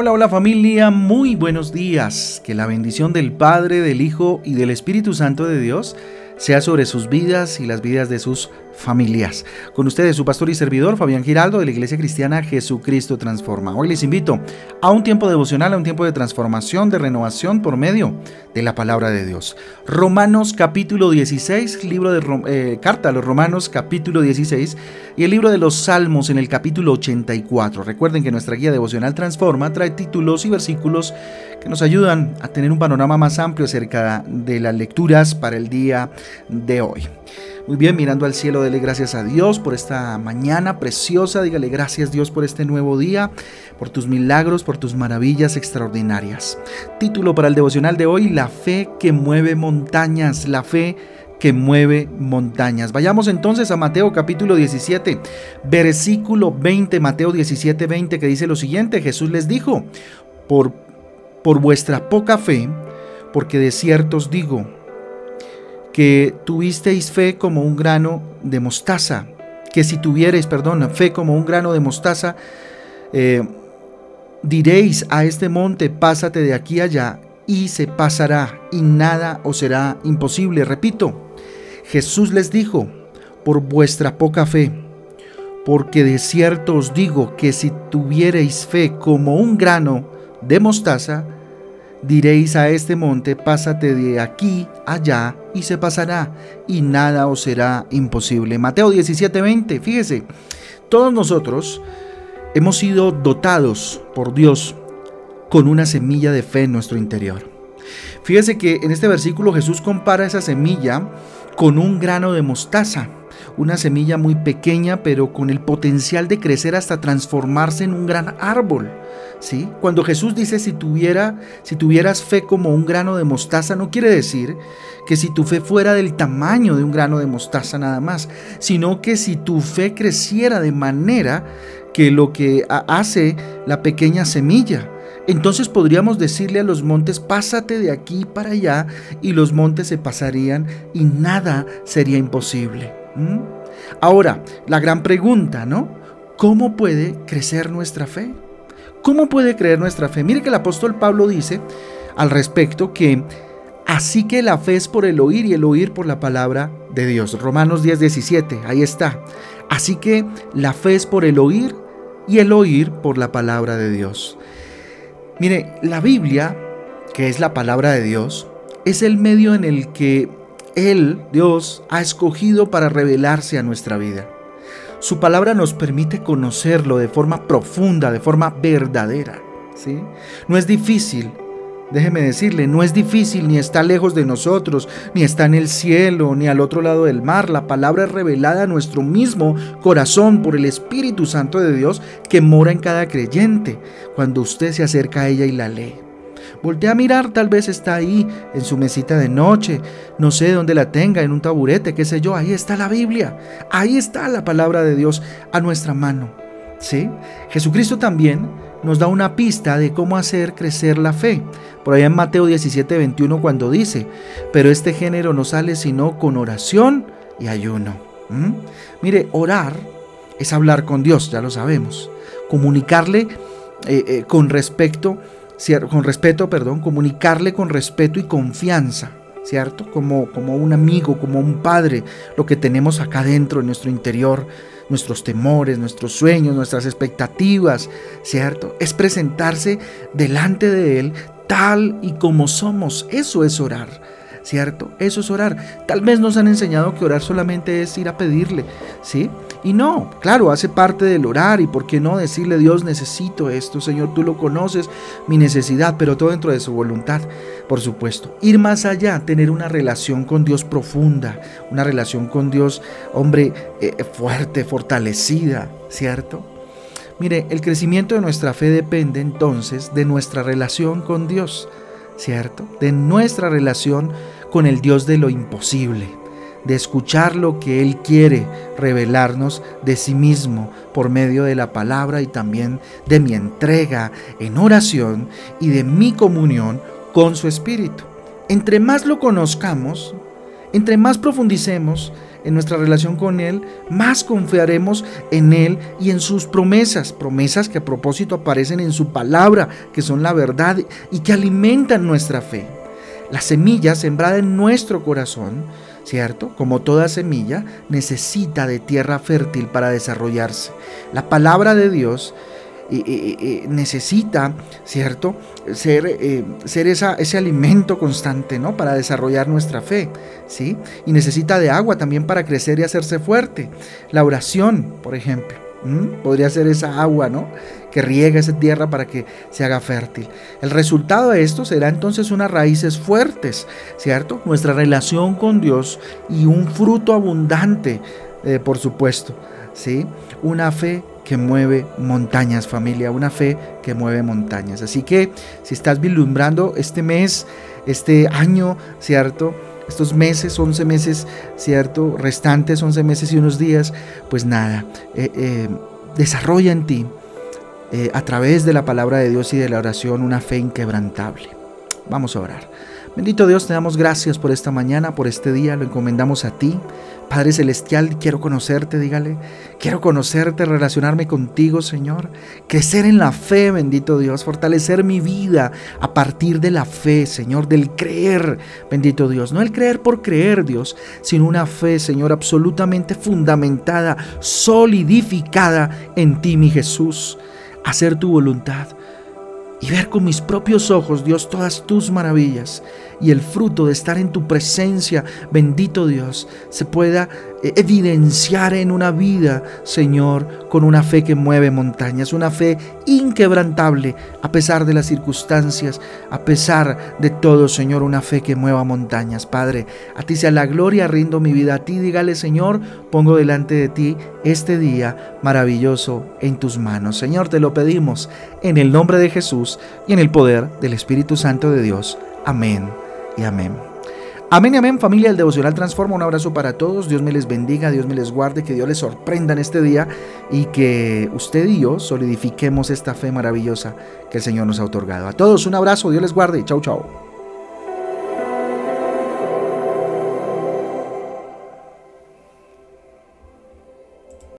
Hola, hola familia, muy buenos días. Que la bendición del Padre, del Hijo y del Espíritu Santo de Dios sea sobre sus vidas y las vidas de sus familias. Con ustedes su pastor y servidor Fabián Giraldo de la Iglesia Cristiana Jesucristo Transforma. Hoy les invito a un tiempo devocional, a un tiempo de transformación, de renovación por medio de la palabra de Dios. Romanos capítulo 16, libro de eh, carta a los Romanos capítulo 16 y el libro de los Salmos en el capítulo 84. Recuerden que nuestra guía devocional Transforma trae títulos y versículos que nos ayudan a tener un panorama más amplio acerca de las lecturas para el día de hoy. Muy bien, mirando al cielo, dele gracias a Dios por esta mañana preciosa. Dígale gracias Dios por este nuevo día, por tus milagros, por tus maravillas extraordinarias. Título para el devocional de hoy, La fe que mueve montañas, la fe que mueve montañas. Vayamos entonces a Mateo capítulo 17, versículo 20, Mateo 17, 20, que dice lo siguiente, Jesús les dijo, por, por vuestra poca fe, porque de cierto os digo, que tuvisteis fe como un grano de mostaza, que si tuvierais, perdón, fe como un grano de mostaza, eh, diréis a este monte, pásate de aquí allá, y se pasará, y nada os será imposible. Repito, Jesús les dijo, por vuestra poca fe, porque de cierto os digo que si tuvierais fe como un grano de mostaza, Diréis a este monte, pásate de aquí allá, y se pasará, y nada os será imposible. Mateo 17:20, fíjese, todos nosotros hemos sido dotados por Dios con una semilla de fe en nuestro interior. Fíjese que en este versículo Jesús compara esa semilla con un grano de mostaza una semilla muy pequeña pero con el potencial de crecer hasta transformarse en un gran árbol. ¿sí? Cuando Jesús dice si, tuviera, si tuvieras fe como un grano de mostaza, no quiere decir que si tu fe fuera del tamaño de un grano de mostaza nada más, sino que si tu fe creciera de manera que lo que hace la pequeña semilla, entonces podríamos decirle a los montes, pásate de aquí para allá, y los montes se pasarían y nada sería imposible. ¿Mm? Ahora, la gran pregunta, ¿no? ¿Cómo puede crecer nuestra fe? ¿Cómo puede creer nuestra fe? Mire que el apóstol Pablo dice al respecto que así que la fe es por el oír y el oír por la palabra de Dios. Romanos 10, 17, ahí está. Así que la fe es por el oír y el oír por la palabra de Dios. Mire, la Biblia, que es la palabra de Dios, es el medio en el que él, Dios, ha escogido para revelarse a nuestra vida. Su palabra nos permite conocerlo de forma profunda, de forma verdadera. ¿sí? No es difícil, déjeme decirle, no es difícil ni está lejos de nosotros, ni está en el cielo, ni al otro lado del mar. La palabra es revelada a nuestro mismo corazón por el Espíritu Santo de Dios que mora en cada creyente cuando usted se acerca a ella y la lee. Voltea a mirar, tal vez está ahí en su mesita de noche, no sé dónde la tenga, en un taburete, qué sé yo, ahí está la Biblia, ahí está la palabra de Dios a nuestra mano. ¿Sí? Jesucristo también nos da una pista de cómo hacer crecer la fe. Por allá en Mateo 17, 21 cuando dice, pero este género no sale sino con oración y ayuno. Mire, orar es hablar con Dios, ya lo sabemos. Comunicarle eh, eh, con respecto con respeto, perdón, comunicarle con respeto y confianza, ¿cierto? Como, como un amigo, como un padre, lo que tenemos acá dentro, en nuestro interior, nuestros temores, nuestros sueños, nuestras expectativas, ¿cierto? Es presentarse delante de Él tal y como somos. Eso es orar. ¿cierto? Eso es orar. Tal vez nos han enseñado que orar solamente es ir a pedirle, ¿sí? Y no, claro, hace parte del orar y por qué no decirle Dios necesito esto, Señor, tú lo conoces, mi necesidad, pero todo dentro de su voluntad, por supuesto. Ir más allá, tener una relación con Dios profunda, una relación con Dios, hombre, eh, fuerte, fortalecida, ¿cierto? Mire, el crecimiento de nuestra fe depende entonces de nuestra relación con Dios, ¿cierto? De nuestra relación con el Dios de lo imposible, de escuchar lo que Él quiere revelarnos de sí mismo por medio de la palabra y también de mi entrega en oración y de mi comunión con su Espíritu. Entre más lo conozcamos, Entre más profundicemos en nuestra relación con Él, más confiaremos en Él y en sus promesas, promesas que a propósito aparecen en su palabra, que son la verdad y que alimentan nuestra fe. La semilla sembrada en nuestro corazón, ¿cierto? Como toda semilla, necesita de tierra fértil para desarrollarse. La palabra de Dios necesita, ¿cierto? Ser, eh, ser ese alimento constante, ¿no? Para desarrollar nuestra fe, ¿sí? Y necesita de agua también para crecer y hacerse fuerte. La oración, por ejemplo, podría ser esa agua, ¿no? Que riega esa tierra para que se haga fértil. El resultado de esto será entonces unas raíces fuertes, ¿cierto? Nuestra relación con Dios y un fruto abundante, eh, por supuesto, ¿sí? Una fe que mueve montañas, familia, una fe que mueve montañas. Así que si estás vislumbrando este mes, este año, ¿cierto? Estos meses, 11 meses, ¿cierto? Restantes 11 meses y unos días, pues nada, eh, eh, desarrolla en ti, eh, a través de la palabra de Dios y de la oración, una fe inquebrantable. Vamos a orar. Bendito Dios, te damos gracias por esta mañana, por este día, lo encomendamos a ti. Padre Celestial, quiero conocerte, dígale. Quiero conocerte, relacionarme contigo, Señor. Crecer en la fe, bendito Dios. Fortalecer mi vida a partir de la fe, Señor, del creer, bendito Dios. No el creer por creer, Dios, sino una fe, Señor, absolutamente fundamentada, solidificada en ti, mi Jesús. Hacer tu voluntad y ver con mis propios ojos, Dios, todas tus maravillas y el fruto de estar en tu presencia, bendito Dios, se pueda evidenciar en una vida, Señor, con una fe que mueve montañas, una fe inquebrantable a pesar de las circunstancias, a pesar de todo, Señor, una fe que mueva montañas. Padre, a ti sea la gloria, rindo mi vida a ti, dígale, Señor, pongo delante de ti este día maravilloso en tus manos. Señor, te lo pedimos en el nombre de Jesús y en el poder del Espíritu Santo de Dios. Amén y amén. Amén amén, familia del Devocional Transforma. Un abrazo para todos. Dios me les bendiga, Dios me les guarde, que Dios les sorprenda en este día y que usted y yo solidifiquemos esta fe maravillosa que el Señor nos ha otorgado. A todos un abrazo, Dios les guarde. Chau, chau.